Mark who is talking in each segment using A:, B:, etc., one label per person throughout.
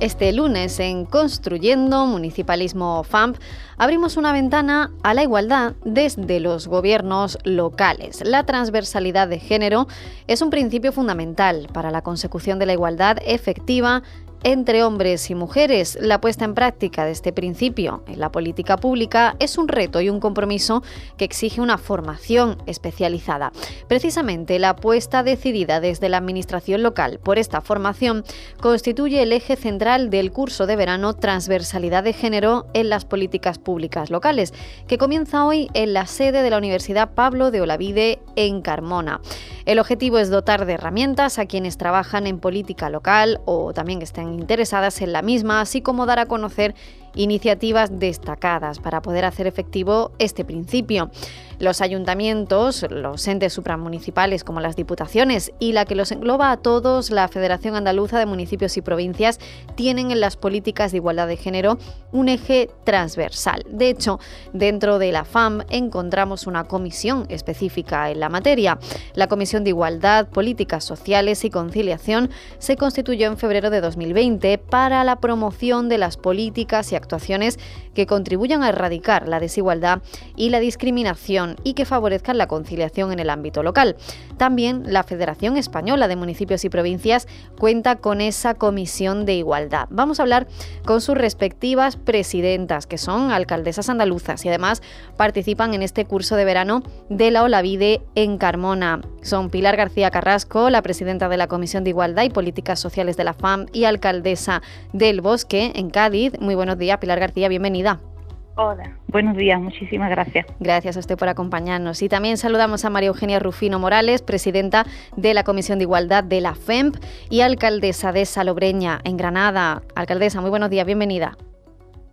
A: Este lunes en Construyendo Municipalismo FAMP abrimos una ventana a la igualdad desde los gobiernos locales. La transversalidad de género es un principio fundamental para la consecución de la igualdad efectiva entre hombres y mujeres. La puesta en práctica de este principio en la política pública es un reto y un compromiso que exige una formación especializada. Precisamente la apuesta decidida desde la Administración local por esta formación constituye el eje central del curso de verano Transversalidad de Género en las políticas públicas locales, que comienza hoy en la sede de la Universidad Pablo de Olavide en Carmona. El objetivo es dotar de herramientas a quienes trabajan en política local o también estén interesadas en la misma, así como dar a conocer iniciativas destacadas para poder hacer efectivo este principio. Los ayuntamientos, los entes supramunicipales como las diputaciones y la que los engloba a todos, la Federación Andaluza de Municipios y Provincias, tienen en las políticas de igualdad de género un eje transversal. De hecho, dentro de la FAM encontramos una comisión específica en la materia. La Comisión de Igualdad, Políticas Sociales y Conciliación se constituyó en febrero de 2020 para la promoción de las políticas y actuaciones que contribuyan a erradicar la desigualdad y la discriminación y que favorezcan la conciliación en el ámbito local. También la Federación Española de Municipios y Provincias cuenta con esa comisión de igualdad. Vamos a hablar con sus respectivas presidentas, que son alcaldesas andaluzas y además participan en este curso de verano de la Olavide en Carmona. Son Pilar García Carrasco, la presidenta de la Comisión de Igualdad y Políticas Sociales de la FAM y alcaldesa del Bosque en Cádiz. Muy buenos días, Pilar García, bienvenida.
B: Hola, buenos días, muchísimas gracias.
A: Gracias a usted por acompañarnos. Y también saludamos a María Eugenia Rufino Morales, presidenta de la Comisión de Igualdad de la FEMP y alcaldesa de Salobreña, en Granada. Alcaldesa, muy buenos días, bienvenida.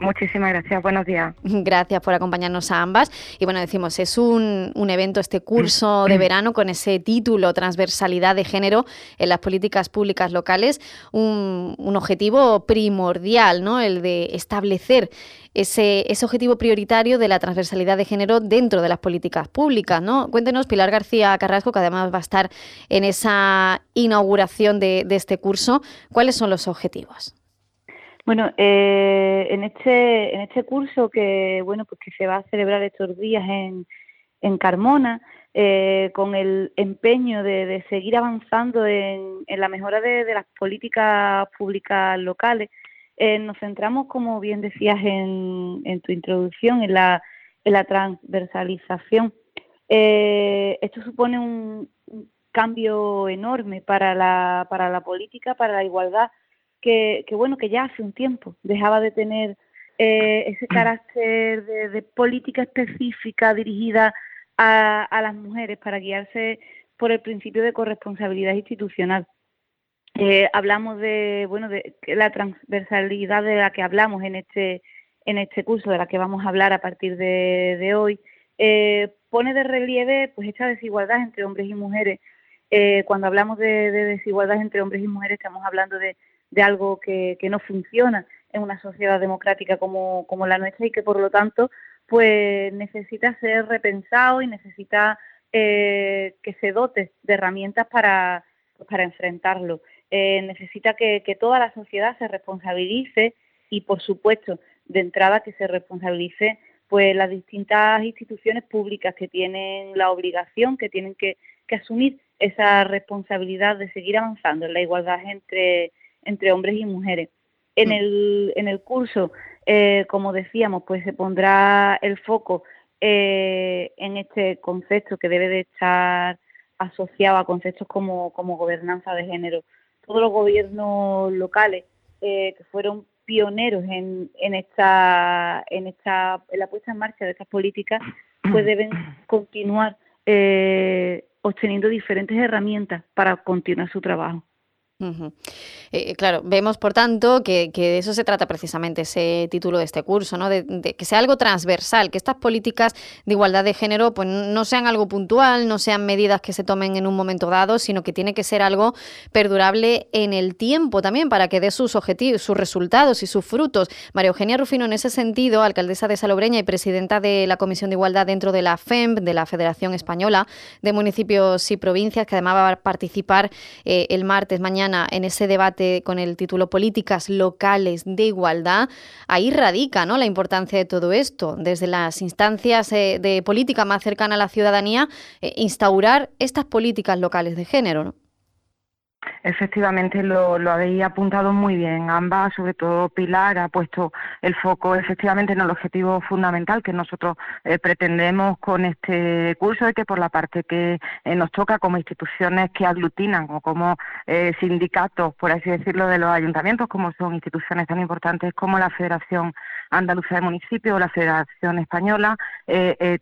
B: Muchísimas gracias, buenos días.
A: Gracias por acompañarnos a ambas. Y bueno, decimos, es un, evento, este curso de verano con ese título, Transversalidad de Género en las políticas públicas locales, un, objetivo primordial, ¿no? El de establecer ese, ese, objetivo prioritario de la transversalidad de género dentro de las políticas públicas, ¿no? Cuéntenos, Pilar García Carrasco, que además va a estar en esa inauguración de este curso, ¿cuáles son los objetivos?
B: Bueno, eh, en este en este curso que bueno pues que se va a celebrar estos días en, en Carmona, eh, con el empeño de, seguir avanzando en, la mejora de, las políticas públicas locales, eh, nos centramos, como bien decías en, tu introducción, en la, en la transversalización. esto supone un, cambio enorme para la, para la política, para la igualdad que, bueno, que ya hace un tiempo dejaba de tener eh, ese carácter de, política específica dirigida a, las mujeres para guiarse por el principio de corresponsabilidad institucional. Eh, hablamos de, bueno, de la transversalidad de la que hablamos en este, en este curso, de la que vamos a hablar a partir de, hoy, eh, pone de relieve pues esta desigualdad entre hombres y mujeres. cuando hablamos de, desigualdad entre hombres y mujeres estamos hablando de, de algo que, no funciona en una sociedad democrática como, la nuestra y que por lo tanto pues necesita ser repensado y necesita eh, que se dote de herramientas para, para enfrentarlo. Eh, necesita que, toda la sociedad se responsabilice y por supuesto de entrada que se responsabilice pues las distintas instituciones públicas que tienen la obligación, que tienen que, que asumir esa responsabilidad de seguir avanzando en la igualdad entre, entre hombres y mujeres. En mm. el, en el curso, eh, como decíamos, pues se pondrá el foco eh, en este concepto que debe de estar asociado a conceptos como, como gobernanza de género. Todos los gobiernos locales eh, que fueron pioneros en, en esta en esta en la puesta en marcha de estas políticas pues deben continuar obteniendo diferentes herramientas para continuar su trabajo.
A: Eh, claro, vemos por tanto que, de eso se trata precisamente ese título de este curso, ¿no? De, que sea algo transversal, que estas políticas de igualdad de género pues, no sean algo puntual, no sean medidas que se tomen en un momento dado, sino que tiene que ser algo perdurable en el tiempo también para que dé sus objetivos, sus resultados y sus frutos. María Eugenia Rufino, en ese sentido, alcaldesa de Salobreña y presidenta de la Comisión de Igualdad dentro de la FEMP, de la Federación Española de Municipios y Provincias, que además va a participar eh, el martes mañana en ese debate con el título Políticas locales de igualdad, ahí radica ¿no? la importancia de todo esto, desde las instancias eh, de política más cercana a la ciudadanía, eh, instaurar estas políticas locales de género.
B: Efectivamente, lo, lo, habéis apuntado muy bien. Ambas, sobre todo Pilar, ha puesto el foco efectivamente en el objetivo fundamental que nosotros eh, pretendemos con este curso y que por la parte que eh, nos toca como instituciones que aglutinan o como eh, sindicatos, por así decirlo, de los ayuntamientos, como son instituciones tan importantes como la Federación Andaluza de Municipios o la Federación Española,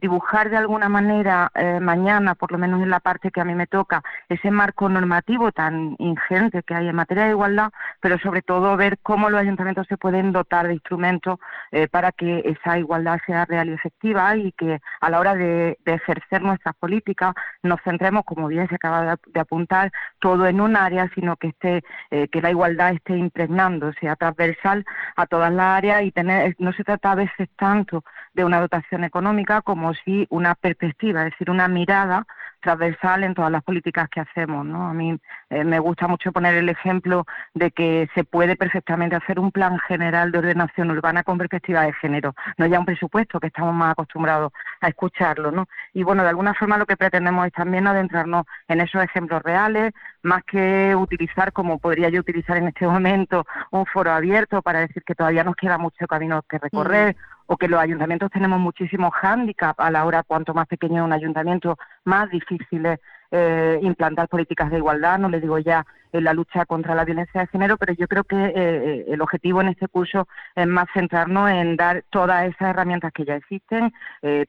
B: dibujar de alguna manera mañana, por lo menos en la parte que a mí me toca, ese marco normativo tan ingente que hay en materia de igualdad, pero sobre todo ver cómo los ayuntamientos se pueden dotar de instrumentos eh, para que esa igualdad sea real y efectiva y que a la hora de, ejercer nuestras políticas nos centremos, como bien se acaba de, apuntar, todo en un área, sino que esté eh, que la igualdad esté impregnando, sea transversal a todas las áreas y tener no se trata a veces tanto de una dotación económica como si una perspectiva, es decir, una mirada transversal en todas las políticas que hacemos. ¿no? A mí eh, me gusta mucho poner el ejemplo de que se puede perfectamente hacer un plan general de ordenación urbana con perspectiva de género, no ya un presupuesto que estamos más acostumbrados a escucharlo. ¿no? Y bueno, de alguna forma lo que pretendemos es también adentrarnos en esos ejemplos reales, más que utilizar, como podría yo utilizar en este momento, un foro abierto para decir que todavía nos queda mucho camino que recorrer o que los ayuntamientos tenemos muchísimos hándicaps a la hora, cuanto más pequeño es un ayuntamiento, más difícil es eh, implantar políticas de igualdad, no le digo ya en la lucha contra la violencia de género, pero yo creo que eh, eh, el objetivo en este curso es más centrarnos en dar todas esas herramientas que ya existen,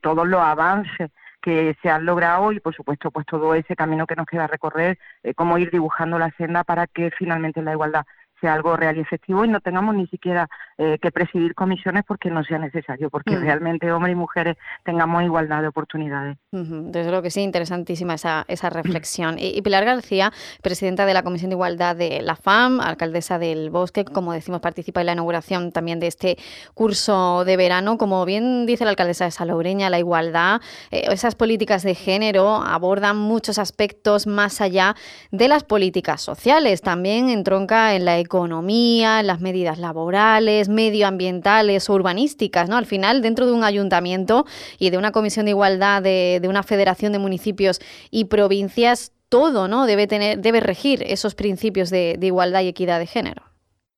B: todos los avances que se han logrado y por supuesto pues todo ese camino que nos queda recorrer, cómo ir dibujando la senda para que finalmente la igualdad sea algo real y efectivo y no tengamos ni siquiera eh, que presidir comisiones porque no sea necesario, porque mm. realmente hombres y mujeres tengamos igualdad de oportunidades.
A: Desde luego que sí, interesantísima esa, esa reflexión. Y, Pilar García, presidenta de la Comisión de Igualdad de la FAM, alcaldesa del Bosque, como decimos, participa en la inauguración también de este curso de verano. Como bien dice la alcaldesa de Salobreña, la igualdad, eh, esas políticas de género abordan muchos aspectos más allá de las políticas sociales. También entronca en la economía economía, las medidas laborales, medioambientales o urbanísticas, ¿no? Al final, dentro de un ayuntamiento y de una comisión de igualdad de, una federación de municipios y provincias, todo, ¿no? Debe tener, debe regir esos principios de, igualdad y equidad de género.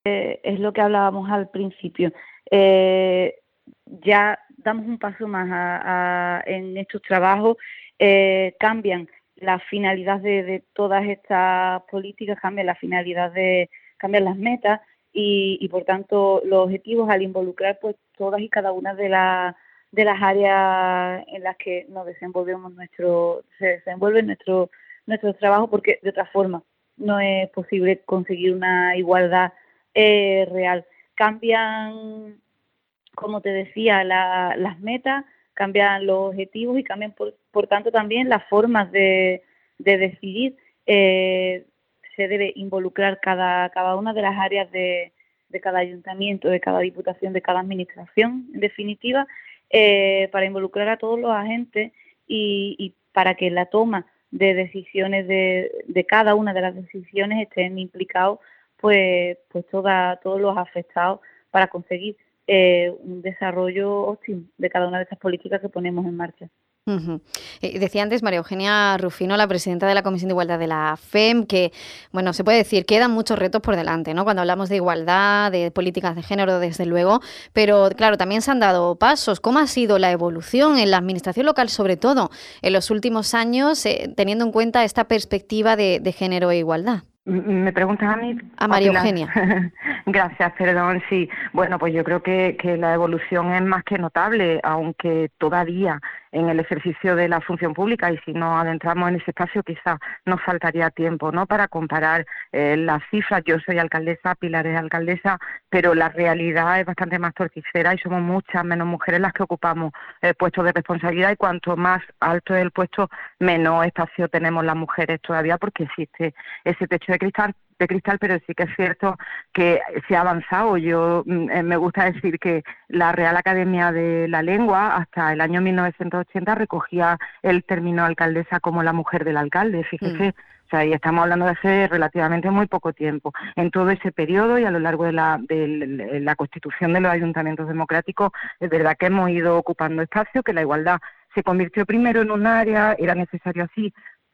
B: Eh, es lo que hablábamos al principio. Eh, ya damos un paso más en estos trabajos, eh, cambian la finalidad de, todas estas políticas, cambian la finalidad de, cambian las metas y, por tanto los objetivos al involucrar pues todas y cada una de las de las áreas en las que nos desenvolvemos nuestro se desenvuelve nuestro nuestro trabajo porque de otra forma no es posible conseguir una igualdad eh, real cambian como te decía las metas cambian los objetivos y cambian, por, por tanto, también las formas de, de decidir. Eh, se debe involucrar cada, cada una de las áreas de, de cada ayuntamiento, de cada diputación, de cada administración, en definitiva, eh, para involucrar a todos los agentes y, para que la toma de decisiones de, cada una de las decisiones estén implicados pues, pues todos los afectados para conseguir eh, un desarrollo óptimo de cada una de estas políticas que ponemos en marcha.
A: Eh, decía antes María Eugenia Rufino, la presidenta de la Comisión de Igualdad de la FEM, que, bueno, se puede decir, quedan muchos retos por delante, ¿no? Cuando hablamos de igualdad, de políticas de género, desde luego, pero claro, también se han dado pasos. ¿Cómo ha sido la evolución en la administración local, sobre todo en los últimos años, eh, teniendo en cuenta esta perspectiva de género e igualdad?
C: ¿Me preguntas a mí?
A: A María Eugenia.
C: Gracias, perdón. Sí, bueno, pues yo creo que, que la evolución es más que notable, aunque todavía en el ejercicio de la función pública y si no adentramos en ese espacio quizá nos faltaría tiempo no para comparar eh, las cifras yo soy alcaldesa Pilar es alcaldesa pero la realidad es bastante más torticera y somos muchas menos mujeres las que ocupamos eh, puestos de responsabilidad y cuanto más alto es el puesto menos espacio tenemos las mujeres todavía porque existe ese techo de cristal de cristal, pero sí que es cierto que se ha avanzado. Yo mm, eh, me gusta decir que la Real Academia de la Lengua hasta el año 1980 recogía el término alcaldesa como la mujer del alcalde, fíjese. Mm. O sea, y estamos hablando de hace relativamente muy poco tiempo. En todo ese periodo y a lo largo de la, de la constitución de los ayuntamientos democráticos, es verdad que hemos ido ocupando espacio, que la igualdad se convirtió primero en un área, era necesario así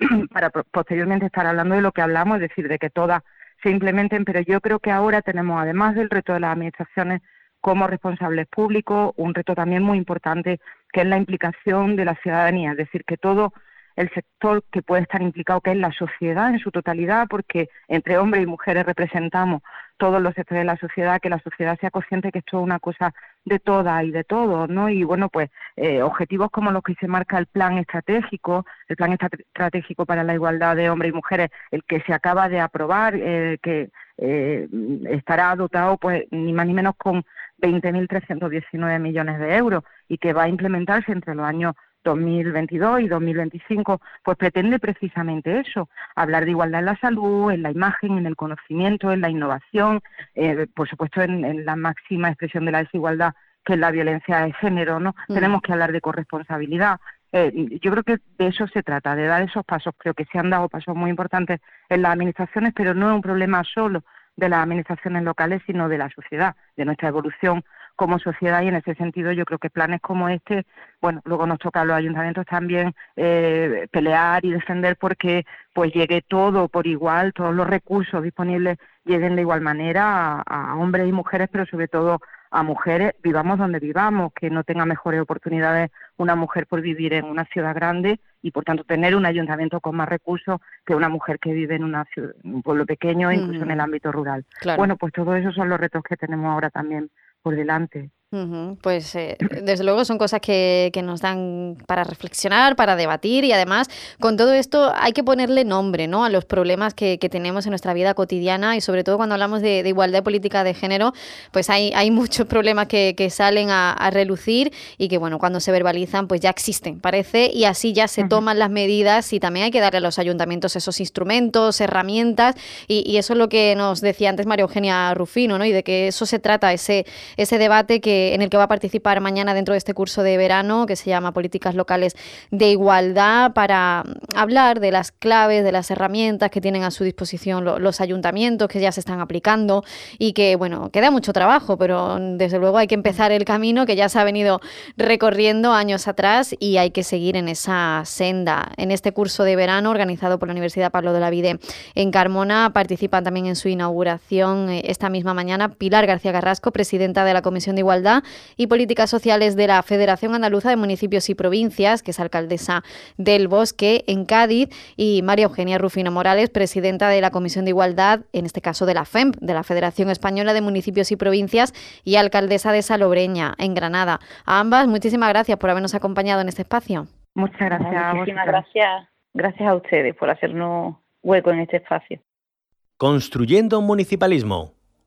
C: para posteriormente estar hablando de lo que hablamos, es decir, de que todas se implementen, pero yo creo que ahora tenemos, además del reto de las administraciones como responsables públicos, un reto también muy importante que es la implicación de la ciudadanía, es decir, que todo el sector que puede estar implicado, que es la sociedad en su totalidad, porque entre hombres y mujeres representamos todos los sectores de la sociedad, que la sociedad sea consciente que esto es una cosa de todas y de todos, ¿no? Y bueno, pues eh, objetivos como los que se marca el plan estratégico, el plan estratégico para la igualdad de hombres y mujeres, el que se acaba de aprobar, eh, que eh, estará dotado pues ni más ni menos con 20.319 millones de euros y que va a implementarse entre los años 2022 y 2025, pues pretende precisamente eso, hablar de igualdad en la salud, en la imagen, en el conocimiento, en la innovación, eh, por supuesto en, la máxima expresión de la desigualdad que es la violencia de género, ¿no? Mm. Tenemos que hablar de corresponsabilidad. Eh, yo creo que de eso se trata, de dar esos pasos. Creo que se han dado pasos muy importantes en las administraciones, pero no es un problema solo de las administraciones locales, sino de la sociedad, de nuestra evolución como sociedad y en ese sentido yo creo que planes como este, bueno, luego nos toca a los ayuntamientos también eh, pelear y defender porque pues llegue todo por igual, todos los recursos disponibles lleguen de igual manera a, hombres y mujeres, pero sobre todo a mujeres, vivamos donde vivamos, que no tenga mejores oportunidades una mujer por vivir en una ciudad grande y por tanto tener un ayuntamiento con más recursos que una mujer que vive en una un pueblo pequeño, incluso en el ámbito rural. Bueno, pues todos esos son los retos que tenemos ahora también por delante.
A: Pues eh, desde luego son cosas que, nos dan para reflexionar, para debatir y además con todo esto hay que ponerle nombre ¿no? a los problemas que, tenemos en nuestra vida cotidiana y sobre todo cuando hablamos de, igualdad política de género, pues hay, hay muchos problemas que, salen a, relucir y que bueno, cuando se verbalizan pues ya existen, parece, y así ya se toman las medidas y también hay que darle a los ayuntamientos esos instrumentos, herramientas y, eso es lo que nos decía antes María Eugenia Rufino, ¿no? y de que eso se trata, ese, ese debate que en el que va a participar mañana dentro de este curso de verano que se llama Políticas Locales de Igualdad para hablar de las claves, de las herramientas que tienen a su disposición los ayuntamientos que ya se están aplicando y que, bueno, queda mucho trabajo, pero desde luego hay que empezar el camino que ya se ha venido recorriendo años atrás y hay que seguir en esa senda. En este curso de verano organizado por la Universidad Pablo de la Vide en Carmona participan también en su inauguración eh, esta misma mañana Pilar García Carrasco, presidenta de la Comisión de Igualdad y Políticas Sociales de la Federación Andaluza de Municipios y Provincias, que es alcaldesa del Bosque en Cádiz, y María Eugenia Rufino Morales, presidenta de la Comisión de Igualdad, en este caso de la FEMP, de la Federación Española de Municipios y Provincias, y alcaldesa de Salobreña, en Granada. A ambas, muchísimas gracias por habernos acompañado en este espacio.
B: Muchas gracias. Muchísimas gracias. Gracias a ustedes por hacernos hueco en este espacio.
D: Construyendo un municipalismo,